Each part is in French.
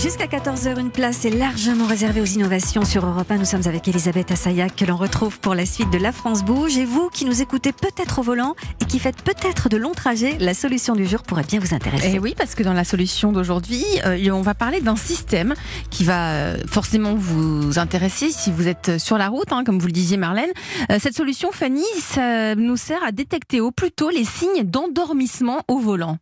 Jusqu'à 14h, une place est largement réservée aux innovations sur Europe 1. Nous sommes avec Elisabeth Assayac que l'on retrouve pour la suite de La France Bouge. Et vous qui nous écoutez peut-être au volant et qui faites peut-être de longs trajets, la solution du jour pourrait bien vous intéresser. Et eh oui, parce que dans la solution d'aujourd'hui, euh, on va parler d'un système qui va euh, forcément vous intéresser si vous êtes sur la route, hein, comme vous le disiez Marlène. Euh, cette solution, Fanny, ça nous sert à détecter au plus tôt les signes d'endormissement au volant.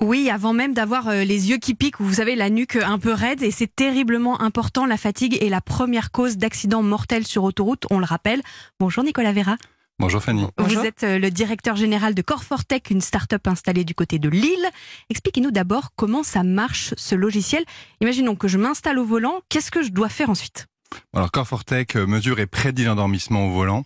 Oui, avant même d'avoir euh, les yeux qui piquent, vous savez, la nuque un peu raide, et c'est terriblement important. La fatigue est la première cause d'accidents mortels sur autoroute, on le rappelle. Bonjour Nicolas Vera. Bonjour Fanny. Vous êtes euh, le directeur général de Corfortech, une start-up installée du côté de Lille. Expliquez-nous d'abord comment ça marche ce logiciel. Imaginons que je m'installe au volant, qu'est-ce que je dois faire ensuite? Alors Corfortech euh, mesure et prédit l'endormissement au volant.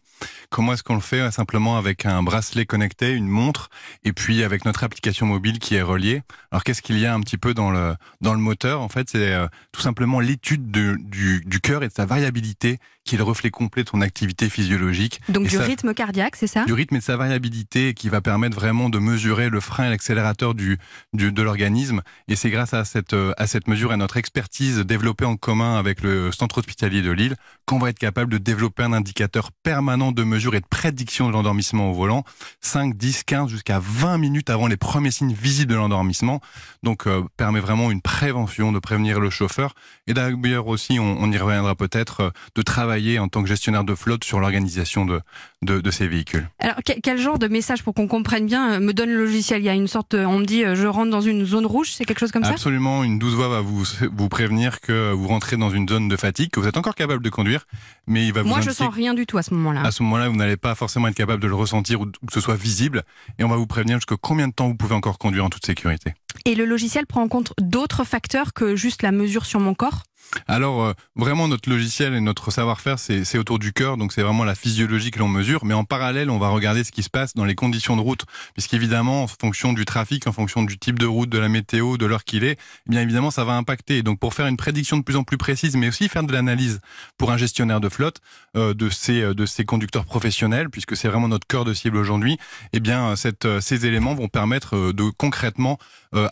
Comment est-ce qu'on le fait? Simplement avec un bracelet connecté, une montre, et puis avec notre application mobile qui est reliée. Alors qu'est-ce qu'il y a un petit peu dans le dans le moteur? En fait, c'est euh, tout simplement l'étude du, du cœur et de sa variabilité qui est le reflet complet de son activité physiologique. Donc du rythme cardiaque, c'est ça? Du rythme et de sa variabilité qui va permettre vraiment de mesurer le frein et l'accélérateur du, du, de l'organisme. Et c'est grâce à cette, euh, à cette mesure et à notre expertise développée en commun avec le centre hospitalier de Lille qu'on va être capable de développer un indicateur permanent de mesure et de prédiction de l'endormissement au volant, 5, 10, 15 jusqu'à 20 minutes avant les premiers signes visibles de l'endormissement. Donc euh, permet vraiment une prévention de prévenir le chauffeur. Et d'ailleurs aussi, on, on y reviendra peut-être, euh, de travailler en tant que gestionnaire de flotte sur l'organisation de, de, de, ces véhicules. Alors quel genre de message pour qu'on comprenne bien euh, me donne le logiciel? Il y a une sorte, on me dit je rentre dans une zone rouge, c'est quelque chose comme ça? Absolument, une douce voix va vous, vous prévenir que vous rentrez dans une zone de fatigue, que vous êtes encore capable de conduire, mais il va vous Moi, je sens rien du tout à ce moment-là. À ce moment-là, vous n'allez pas forcément être capable de le ressentir ou que ce soit visible, et on va vous prévenir jusqu'à combien de temps vous pouvez encore conduire en toute sécurité. Et le logiciel prend en compte d'autres facteurs que juste la mesure sur mon corps alors euh, vraiment notre logiciel et notre savoir-faire c'est autour du cœur donc c'est vraiment la physiologie que l'on mesure. Mais en parallèle on va regarder ce qui se passe dans les conditions de route. Puisqu'évidemment en fonction du trafic en fonction du type de route de la météo de l'heure qu'il est eh bien évidemment ça va impacter. Donc pour faire une prédiction de plus en plus précise mais aussi faire de l'analyse pour un gestionnaire de flotte euh, de ces euh, de ces conducteurs professionnels puisque c'est vraiment notre cœur de cible aujourd'hui eh bien cette ces éléments vont permettre de concrètement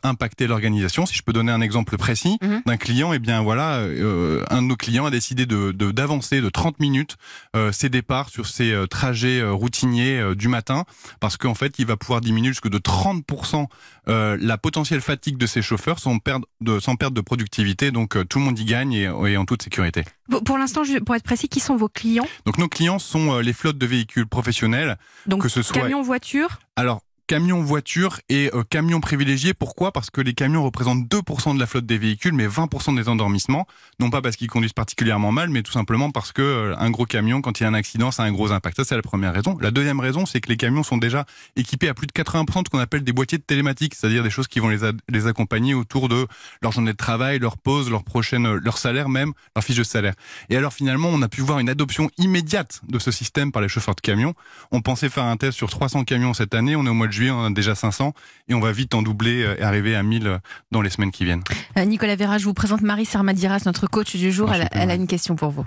impacter l'organisation. Si je peux donner un exemple précis mhm. d'un client eh bien voilà euh, un de nos clients a décidé de d'avancer de, 30 minutes euh, ses départs sur ses euh, trajets routiniers du matin parce qu'en fait, il va pouvoir diminuer jusque de 30% la potentielle fatigue de ses chauffeurs sans perdre de, sans perte de productivité. Donc tout le monde y gagne et, et en toute sécurité. Pour l'instant, pour être précis, qui sont vos clients? Donc nos clients sont les flottes de véhicules professionnels, donc que ce soit camions, voitures? Alors camions, voitures et euh, camions privilégiés. Pourquoi? Parce que les camions représentent 2% de la flotte des véhicules, mais 20% des endormissements. Non pas parce qu'ils conduisent particulièrement mal, mais tout simplement parce que euh, un gros camion, quand il y a un accident, ça a un gros impact. Ça, c'est la première raison. La deuxième raison, c'est que les camions sont déjà équipés à plus de 80% de ce qu'on appelle des boîtiers de télématique, c'est-à-dire des choses qui vont les, accompagner autour de leur journée de travail, leur pause, leur prochaine, euh, leur salaire même, leur fiche de salaire. Et alors finalement, on a pu voir une adoption immédiate de ce système par les chauffeurs de camions. On pensait faire un test sur 300 camions cette année. On est au mois de on a déjà 500 et on va vite en doubler euh, et arriver à 1000 euh, dans les semaines qui viennent. Euh, Nicolas Vera, je vous présente Marie Sarmadiras, notre coach du jour. elle, a une question pour vous.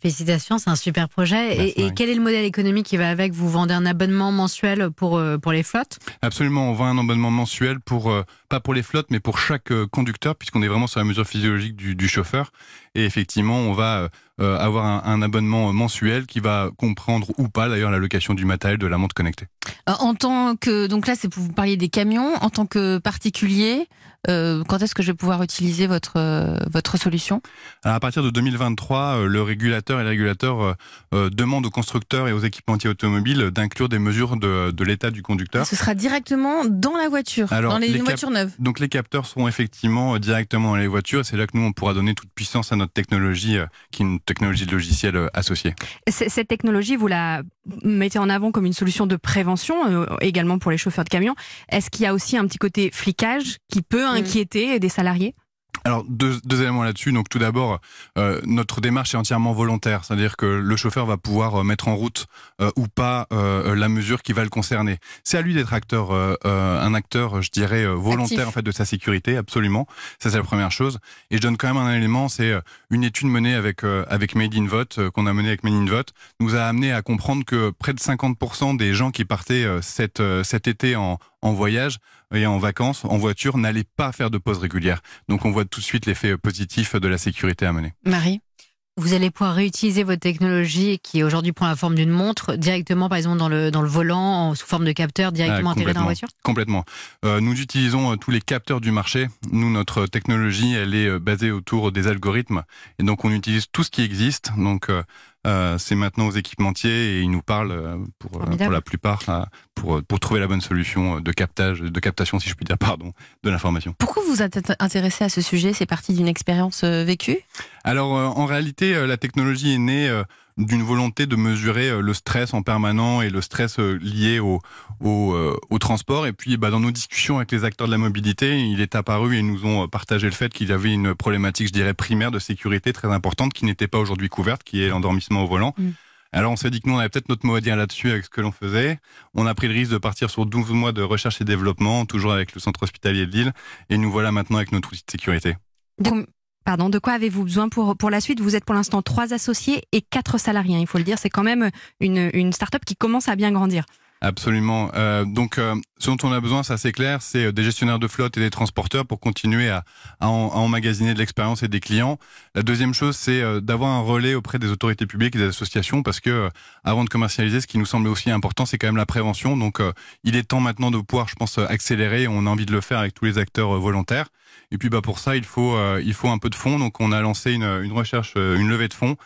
Félicitations, c'est un super projet. et, quel est le modèle économique qui va avec? Vous vendez un abonnement mensuel pour, pour les flottes? Absolument, on vend un abonnement mensuel pour, pas pour les flottes, mais pour chaque conducteur, puisqu'on est vraiment sur la mesure physiologique du, du chauffeur. Et effectivement, on va euh, avoir un, un, abonnement mensuel qui va comprendre ou pas d'ailleurs la location du matériel de la montre connectée. Euh, en tant que donc là, c'est pour vous parliez des camions. En tant que particulier, euh, quand est-ce que je vais pouvoir utiliser votre euh, votre solution? Alors À partir de 2023, le régulateur et les régulateurs demandent aux constructeurs et aux équipementiers automobiles d'inclure des mesures de, de l'état du conducteur. ce sera directement dans la voiture, Alors, dans les, voitures neuves. Donc les capteurs seront effectivement directement dans les voitures. C'est là que nous on pourra donner toute puissance à notre technologie, qui est une technologie de logiciel euh, associée. Cette technologie, vous la mettez en avant comme une solution de prévention, euh, également pour les chauffeurs de camions. Est-ce qu'il y a aussi un petit côté flicage qui peut mm. inquiéter des salariés? Alors deux, deux éléments là-dessus. Donc tout d'abord, euh, notre démarche est entièrement volontaire, c'est-à-dire que le chauffeur va pouvoir euh, mettre en route euh, ou pas euh, la mesure qui va le concerner. C'est à lui d'être acteur, un acteur, je dirais volontaire en fait de sa sécurité, absolument. Ça c'est la première chose. Et je donne quand même un élément, c'est une étude menée avec avec Made in Vote qu'on a menée avec Made in Vote, nous a amené à comprendre que près de 50% des gens qui partaient cet cet été en en voyage et en vacances, en voiture, n'allez pas faire de pause régulière. Donc on voit tout de suite l'effet positif de la sécurité à mener. Marie? Vous allez pouvoir réutiliser votre technologie qui aujourd'hui prend la forme d'une montre directement, par exemple, dans le, dans le volant, sous forme de capteur, directement Ah, intégré dans la voiture? Complètement. Euh, nous utilisons euh, tous les capteurs du marché. Nous, notre technologie, elle est euh, basée autour des algorithmes. Et donc, on utilise tout ce qui existe. Donc, euh, euh, c'est maintenant aux équipementiers et ils nous parlent euh, pour, euh, la plupart euh, pour, pour trouver la bonne solution euh, de captage, de captation, si je puis dire, pardon, de l'information. Pourquoi vous êtes intéressé à ce sujet? C'est parti d'une expérience euh, vécue? Alors euh, en réalité, euh, la technologie est née euh, d'une volonté de mesurer euh, le stress en permanent et le stress euh, lié au, au, euh, au transport. Et puis bah, dans nos discussions avec les acteurs de la mobilité, il est apparu et ils nous ont euh, partagé le fait qu'il y avait une problématique, je dirais, primaire de sécurité très importante qui n'était pas aujourd'hui couverte, qui est l'endormissement au volant. Mm. Alors on s'est dit que nous, on avait peut-être notre mot à dire là-dessus avec ce que l'on faisait. On a pris le risque de partir sur 12 mois de recherche et développement, toujours avec le centre hospitalier de Lille. Et nous voilà maintenant avec notre outil de sécurité. Pardon, de quoi avez-vous besoin pour, pour la suite? Vous êtes pour l'instant trois associés et quatre salariés, hein, il faut le dire. C'est quand même une, une start-up qui commence à bien grandir. Absolument. Euh, donc, euh, ce dont on a besoin, ça c'est clair, c'est euh, des gestionnaires de flotte et des transporteurs pour continuer à, à, à emmagasiner de l'expérience et des clients. La deuxième chose, c'est euh, d'avoir un relais auprès des autorités publiques et des associations, parce que euh, avant de commercialiser, ce qui nous semble aussi important, c'est quand même la prévention. Donc, euh, il est temps maintenant de pouvoir, je pense, accélérer. On a envie de le faire avec tous les acteurs volontaires. Et puis, bah, pour ça, il faut, euh, il faut un peu de fonds. Donc, on a lancé une, une recherche, euh, une levée de fonds,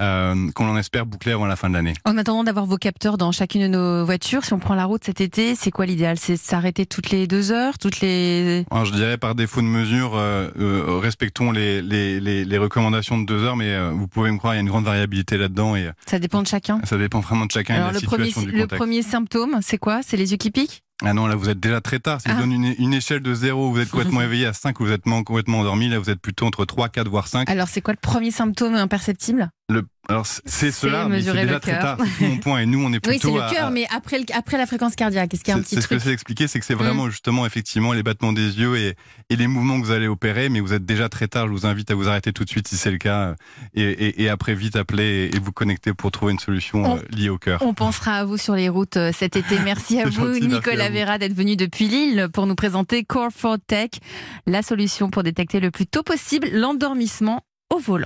euh, qu'on en espère boucler avant la fin de l'année. En attendant d'avoir vos capteurs dans chacune de nos voitures, si on prend la route cet été, c'est quoi l'idéal? C'est s'arrêter toutes les deux heures, toutes les... Alors, je dirais par défaut de mesure, euh, respectons les, les, les, les recommandations de deux heures, mais vous pouvez me croire, il y a une grande variabilité là-dedans et Ça dépend de chacun. ça dépend vraiment de chacun Alors et de la le premier, situation du le premier symptôme, c'est quoi? C'est les yeux qui piquent? Ah non, là vous êtes déjà très tard. Si je Ah. donne une, une échelle de zéro, vous êtes complètement éveillé, à 5, vous êtes complètement endormi, là vous êtes plutôt entre 3, 4, voire 5. Alors c'est quoi le premier symptôme imperceptible? Le, alors c'est- c'est C'est cela, mais c'est déjà très tard. C'est mon point. Et nous, on est Oui, plutôt c'est le cœur, à- mais après, le- après la fréquence cardiaque, est-ce qu'il y a un C'est petit c'est ce que truc j'essaie d'expliquer, c'est que c'est Mm. vraiment justement effectivement les battements des yeux et, et les mouvements que vous allez opérer, mais vous êtes déjà très tard. Je vous invite à vous arrêter tout de suite si c'est le cas, euh, et, et, et après vite appeler et, vous connecter pour trouver une solution On- euh, liée au cœur. On pensera à vous sur les routes euh, cet été. Merci à C'est vous, gentil, Nicolas à vous. Vera, d'être venu depuis Lille pour nous présenter Core for Tech, la solution pour détecter le plus tôt possible l'endormissement au volant.